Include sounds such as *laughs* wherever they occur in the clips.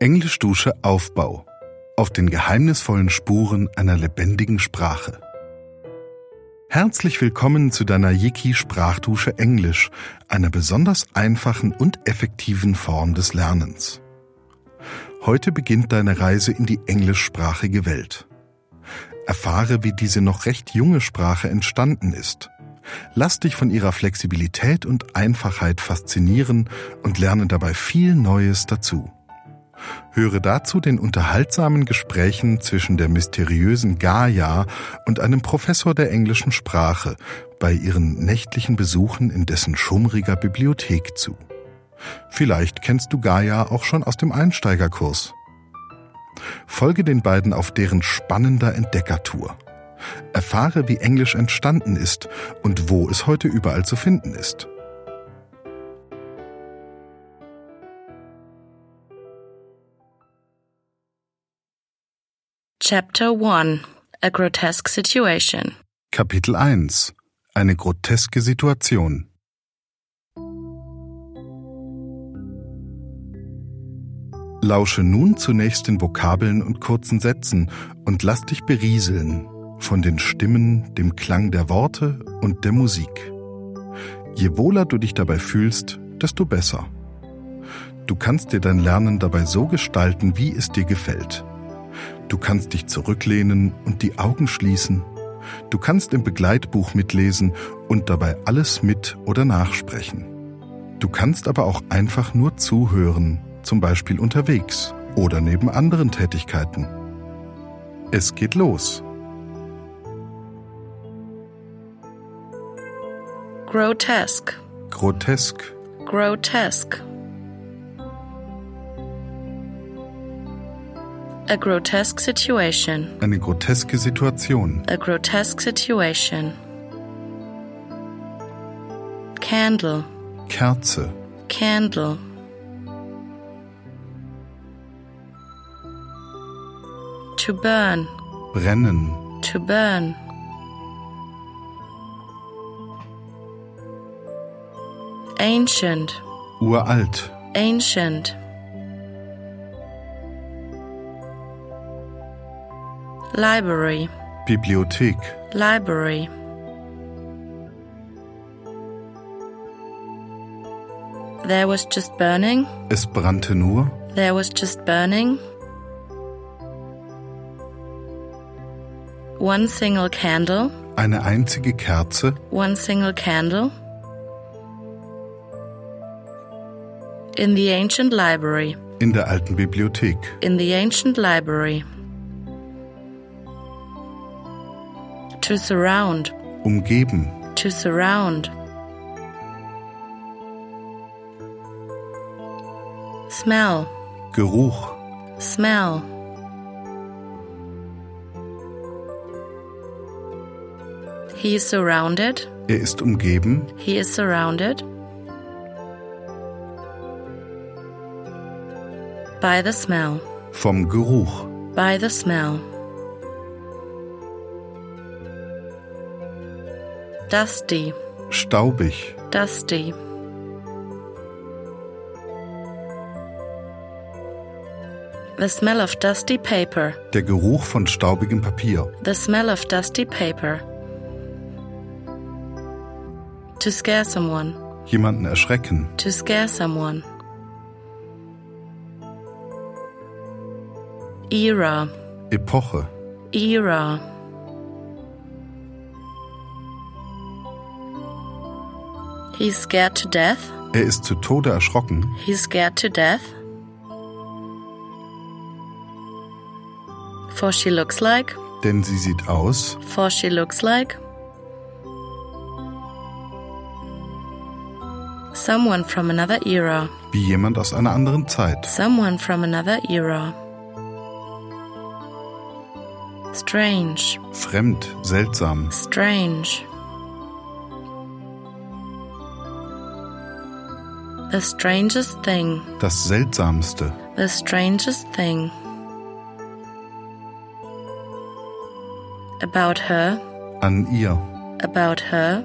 Englischdusche Aufbau auf den geheimnisvollen Spuren einer lebendigen Sprache. Herzlich willkommen zu deiner Yiki Sprachdusche Englisch, einer besonders einfachen und effektiven Form des Lernens. Heute beginnt deine Reise in die englischsprachige Welt. Erfahre, wie diese noch recht junge Sprache entstanden ist. Lass dich von ihrer Flexibilität und Einfachheit faszinieren und lerne dabei viel Neues dazu. Höre dazu den unterhaltsamen Gesprächen zwischen der mysteriösen Gaia und einem Professor der englischen Sprache bei ihren nächtlichen Besuchen in dessen schummriger Bibliothek zu. Vielleicht kennst du Gaia auch schon aus dem Einsteigerkurs. Folge den beiden auf deren spannender Entdeckertour. Erfahre, wie Englisch entstanden ist und wo es heute überall zu finden ist. Chapter 1 A Grotesque Situation Kapitel 1 Eine groteske Situation Lausche nun zunächst den Vokabeln und kurzen Sätzen und lass dich berieseln von den Stimmen, dem Klang der Worte und der Musik. Je wohler du dich dabei fühlst, desto besser. Du kannst dir dein Lernen dabei so gestalten, wie es dir gefällt. Du kannst dich zurücklehnen und die Augen schließen. Du kannst im Begleitbuch mitlesen und dabei alles mit oder nachsprechen. Du kannst aber auch einfach nur zuhören, zum Beispiel unterwegs oder neben anderen Tätigkeiten. Es geht los. Grotesque Grotesk, Grotesque A grotesque situation. Eine groteske Situation. A grotesque situation. Candle. Kerze, Candle. To burn. Brennen, To burn. Ancient. Uralt, Ancient Library Bibliothek, Library There was just burning. es brannte nur, There was just burning. One single candle. eine einzige Kerze, One single candle. In the ancient library. in der alten Bibliothek, In the ancient library. To surround. umgeben, To surround. Smell. Geruch, Smell. He is surrounded. er ist umgeben, He is surrounded by the smell. vom Geruch, By the smell. Dusty. staubig, Dusty. The smell of dusty paper. der Geruch von staubigem Papier, The smell of dusty paper. To scare someone. jemanden erschrecken, To scare someone. Era. Epoche, Era. He's scared to death. er ist zu Tode erschrocken, He's scared to death. For she looks like. denn sie sieht aus, For she looks like. Someone from another era. wie jemand aus einer anderen Zeit, Someone from another era. Strange. fremd, seltsam, Strange. The strangest thing. das Seltsamste, The strangest thing. About her. an ihr, About her.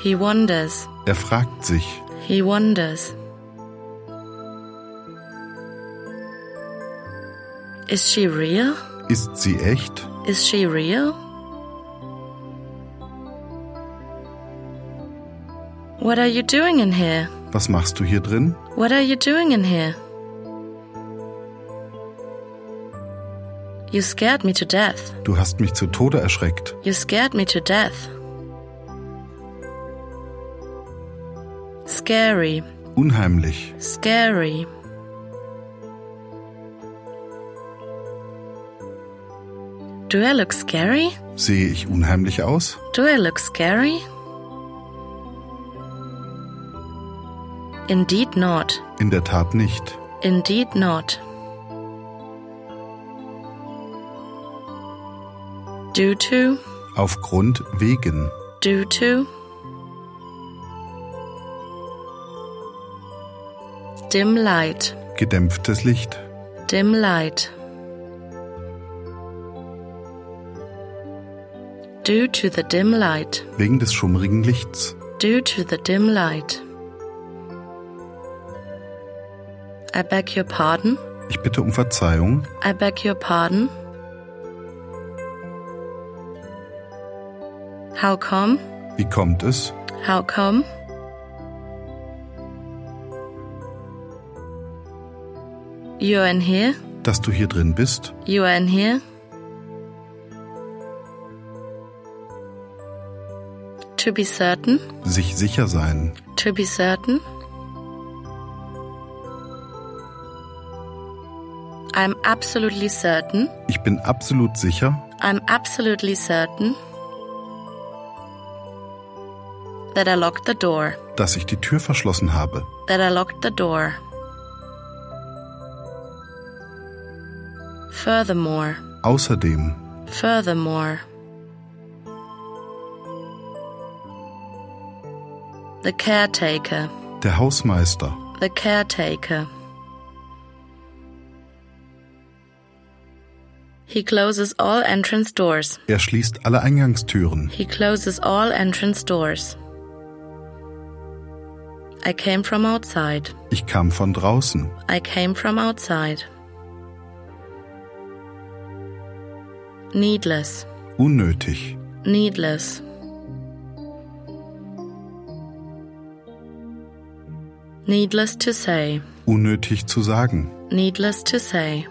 He wonders. er fragt sich, He wonders. Is she real? Ist sie echt? Is she real? What are you doing in here? Was machst du hier drin? What are you doing in here? You scared me to death. Du hast mich zu Tode erschreckt. You scared me to death. Scary, Unheimlich. scary. Do I look scary? Sehe ich unheimlich aus? Do I look scary? Indeed not. In der Tat nicht. Indeed not. Due to, Aufgrund wegen. due to. Dim light, Gedämpftes Licht. dim light. Due to the dim light, Wegen des schummrigen Lichts. due to the dim light. I beg your pardon. Ich bitte um Verzeihung. I beg your pardon. How come? Wie kommt es? How come? You're in here? Dass du hier drin bist? You are in here? To be certain? Sich sicher sein. To be certain? I'm absolutely certain. Ich bin absolut sicher. I'm absolutely certain that I locked the door. dass ich die Tür verschlossen habe. That I locked the door. Furthermore, Außerdem, furthermore. The caretaker, der Hausmeister, the caretaker. He closes all entrance doors. er schließt alle Eingangstüren. He closes all entrance doors. I came from outside. Ich kam von draußen. I came from outside. Needless, Unnötig. needless. Needless to say, Unnötig zu sagen. needless to say.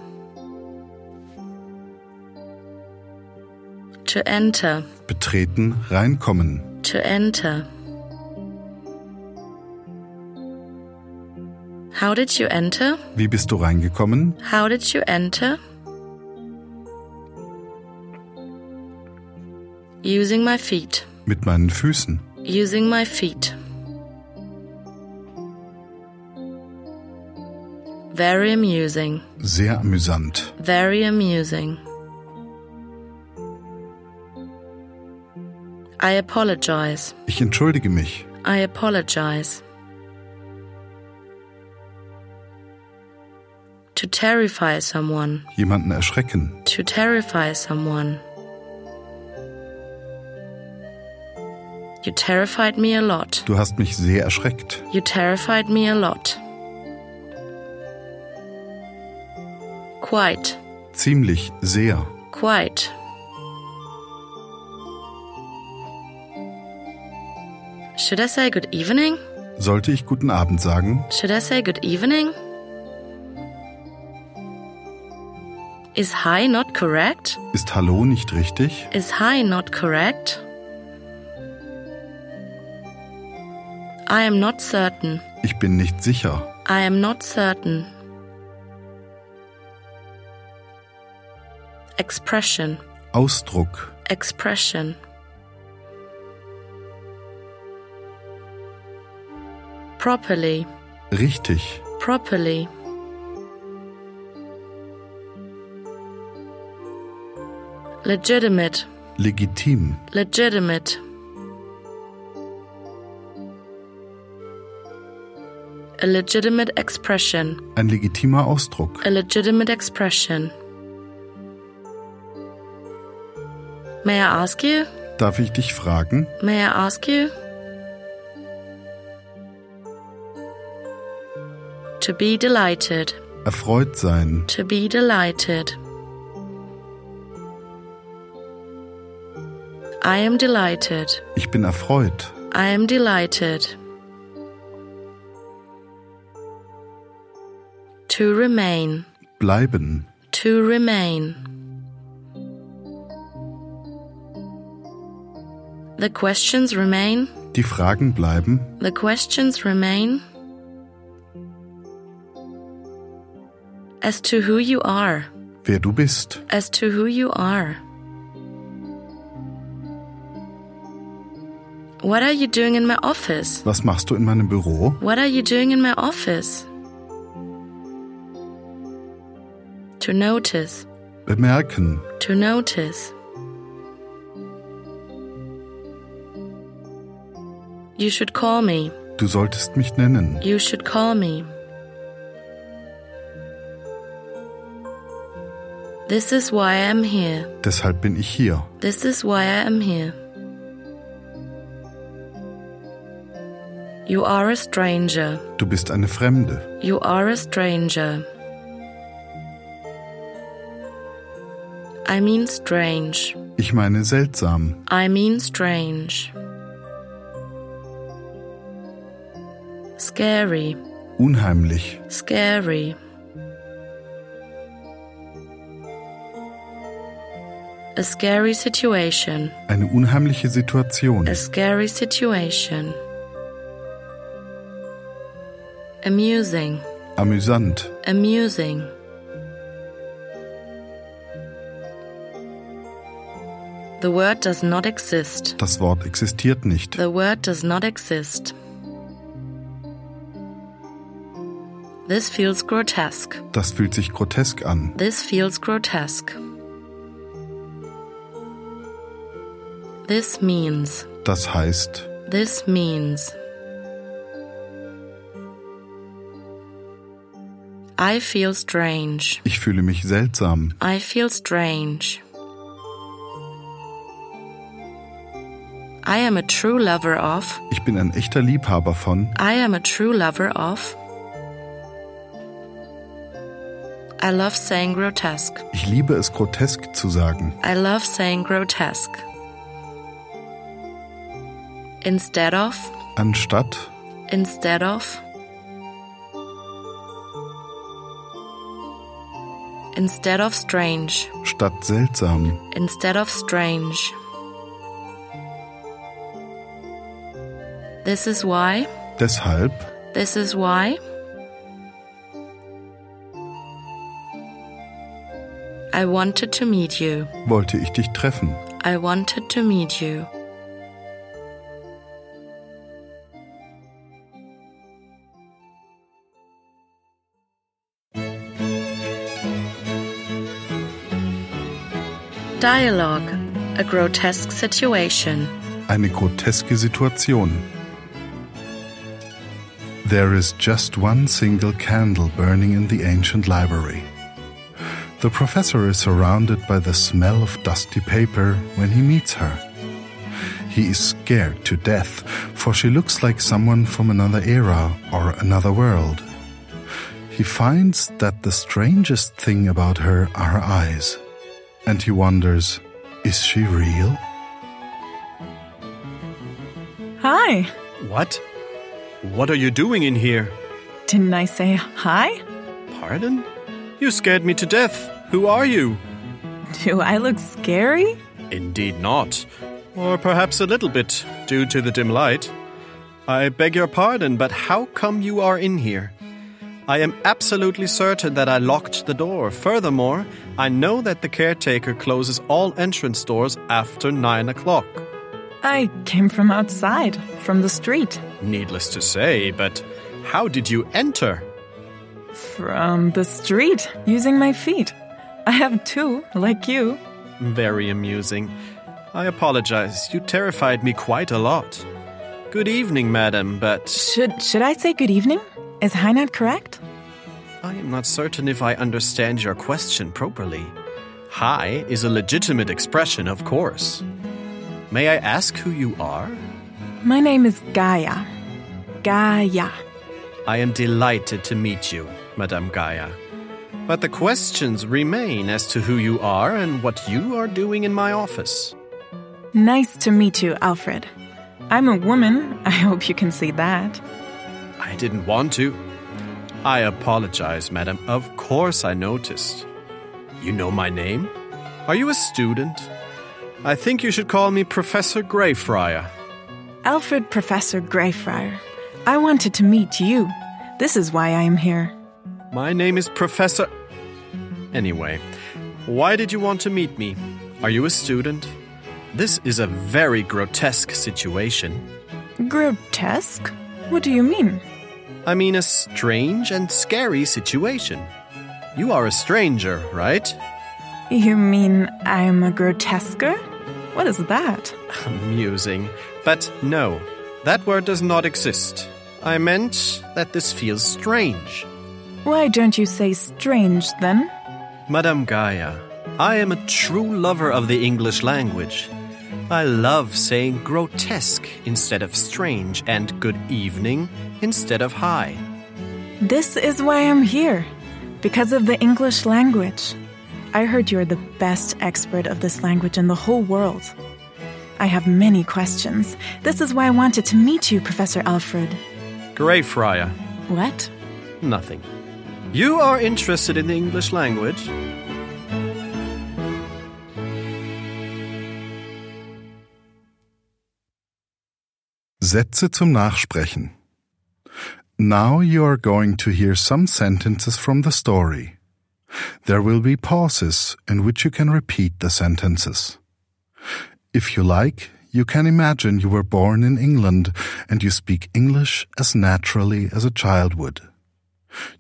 To enter, Betreten, reinkommen. to enter. How did you enter? Wie bist du reingekommen? How did you enter? Using my feet. Mit meinen Füßen. Using my feet. Very amusing. Sehr amüsant. Very amusing. I apologize. Ich entschuldige mich. I apologize. To terrify someone. Jemanden erschrecken. To terrify someone. You terrified me a lot. Du hast mich sehr erschreckt. You terrified me a lot. Quite. Ziemlich, sehr. Quite. Should I say good evening? Sollte ich guten Abend sagen? Should I say good evening? Is hi not correct? Ist Hallo nicht richtig? Is hi not correct? I am not certain. Ich bin nicht sicher. I am not certain. Expression. Ausdruck. Expression. Properly. Richtig. Properly. Legitimate. Legitim. Legitimate. A legitimate expression. Ein legitimer Ausdruck. A legitimate expression. May I ask you? Darf ich dich fragen? May I ask you? To be delighted. erfreut sein, To be delighted. I am delighted. ich bin erfreut, I am delighted. To remain. bleiben, To remain. The questions remain. die Fragen bleiben, The questions remain. As to who you are. wer du bist, As to who you are. What are you doing in my office? was machst du in meinem Büro, What are you doing in my office? To notice. bemerken, To notice. You should call me. du solltest mich nennen, You should call me. This is why I am here. deshalb bin ich hier, This is why I am here. You are a stranger. du bist eine Fremde, You are a stranger. I mean strange. ich meine seltsam, I mean strange. Scary, unheimlich, scary. A scary situation, eine unheimliche Situation, a scary situation. Amusing, amüsant, amusing. The word does not exist. das Wort existiert nicht, The word does not exist. This feels grotesque. das fühlt sich grotesk an, This feels grotesque. This means. das heißt, This means. I feel strange. ich fühle mich seltsam, I feel strange. I am a true lover of. ich bin ein echter Liebhaber von, I am a true lover of. I love saying grotesque. ich liebe es grotesk zu sagen, I love saying grotesque. Instead of, anstatt, instead of. Instead of strange, statt seltsam, instead of strange. This is why, deshalb, this is why. I wanted to meet you. wollte ich dich treffen, I wanted to meet you. Dialogue A grotesque situation. eine groteske Situation. There is just one single candle burning in the ancient library. The professor is surrounded by the smell of dusty paper when he meets her. He is scared to death, for she looks like someone from another era or another world. He finds that the strangest thing about her are her eyes, and he wonders, is she real? Hi. What? What are you doing in here? Didn't I say hi? Pardon? You scared me to death. Who are you? Do I look scary? Indeed not. Or perhaps a little bit, due to the dim light. I beg your pardon, but how come you are in here? I am absolutely certain that I locked the door. Furthermore, I know that the caretaker closes all entrance doors after nine o'clock. I came from outside, from the street. Needless to say, but how did you enter? From the street, using my feet. I have two, like you. Very amusing. I apologize. You terrified me quite a lot. Good evening, madam, but Should should I say good evening? Is hi not correct? I am not certain if I understand your question properly. Hi is a legitimate expression, of course. May I ask who you are? My name is Gaia. Gaia. I am delighted to meet you, Madame Gaia. But the questions remain as to who you are and what you are doing in my office. Nice to meet you, Alfred. I'm a woman. I hope you can see that. I didn't want to. I apologize, madam. Of course I noticed. You know my name? Are you a student? I think you should call me Professor Greyfriar. Alfred Professor Greyfriar. I wanted to meet you. This is why I am here. My name is Professor. Anyway, why did you want to meet me? Are you a student? This is a very grotesque situation. Grotesque? What do you mean? I mean, a strange and scary situation. You are a stranger, right? You mean I'm a grotesquer? What is that? *laughs* Amusing. But no, that word does not exist. I meant that this feels strange. Why don't you say strange then? Madame Gaia, I am a true lover of the English language. I love saying grotesque instead of strange and good evening instead of hi. This is why I'm here. Because of the English language. I heard you're the best expert of this language in the whole world. I have many questions. This is why I wanted to meet you, Professor Alfred. Greyfriar. What? Nothing. You are interested in the English language? Sätze zum Nachsprechen. Now you are going to hear some sentences from the story. There will be pauses in which you can repeat the sentences. If you like, you can imagine you were born in England and you speak English as naturally as a child would.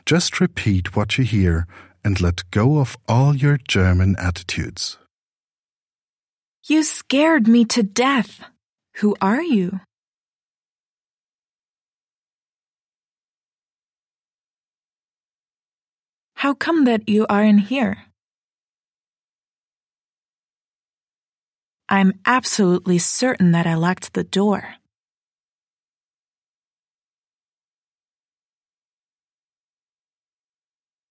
Just repeat what you hear and let go of all your German attitudes. You scared me to death. Who are you? How come that you are in here? I'm absolutely certain that I locked the door.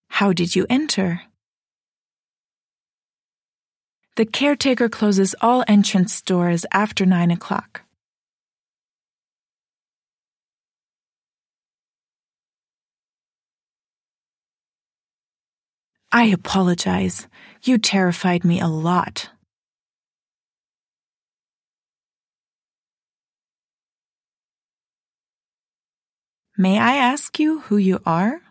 How did you enter? The caretaker closes all entrance doors after nine o'clock. I apologize. You terrified me a lot. May I ask you who you are?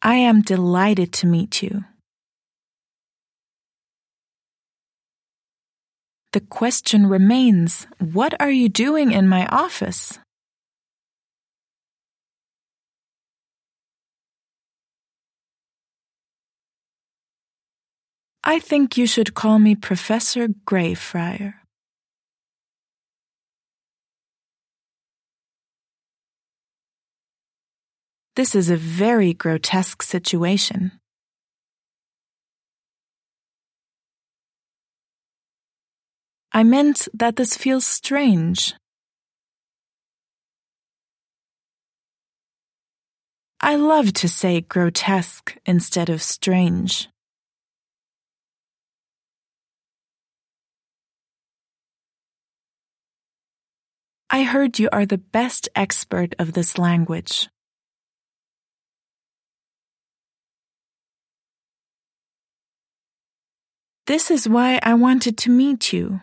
I am delighted to meet you. The question remains what are you doing in my office? I think you should call me Professor Greyfriar. This is a very grotesque situation. I meant that this feels strange. I love to say grotesque instead of strange. I heard you are the best expert of this language. This is why I wanted to meet you.